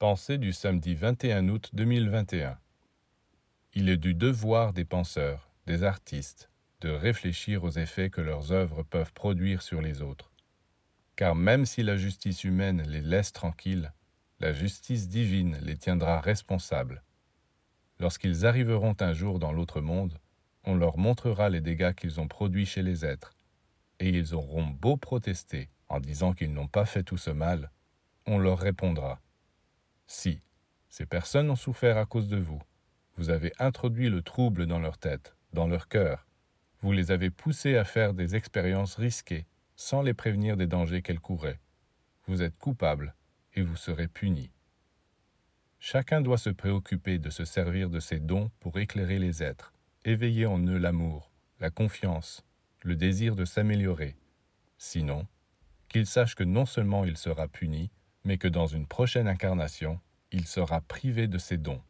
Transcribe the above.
Pensée du samedi 21 août 2021. Il est du devoir des penseurs, des artistes, de réfléchir aux effets que leurs œuvres peuvent produire sur les autres. Car même si la justice humaine les laisse tranquilles, la justice divine les tiendra responsables. Lorsqu'ils arriveront un jour dans l'autre monde, on leur montrera les dégâts qu'ils ont produits chez les êtres, et ils auront beau protester en disant qu'ils n'ont pas fait tout ce mal, on leur répondra Si, ces personnes ont souffert à cause de vous, vous avez introduit le trouble dans leur tête, dans leur cœur, vous les avez poussés à faire des expériences risquées, sans les prévenir des dangers qu'elles couraient. Vous êtes coupables et vous serez punis. Chacun doit se préoccuper de se servir de ses dons pour éclairer les êtres, éveiller en eux l'amour, la confiance, le désir de s'améliorer. Sinon, qu'il sache que non seulement il sera puni, mais que dans une prochaine incarnation, il sera privé de ses dons.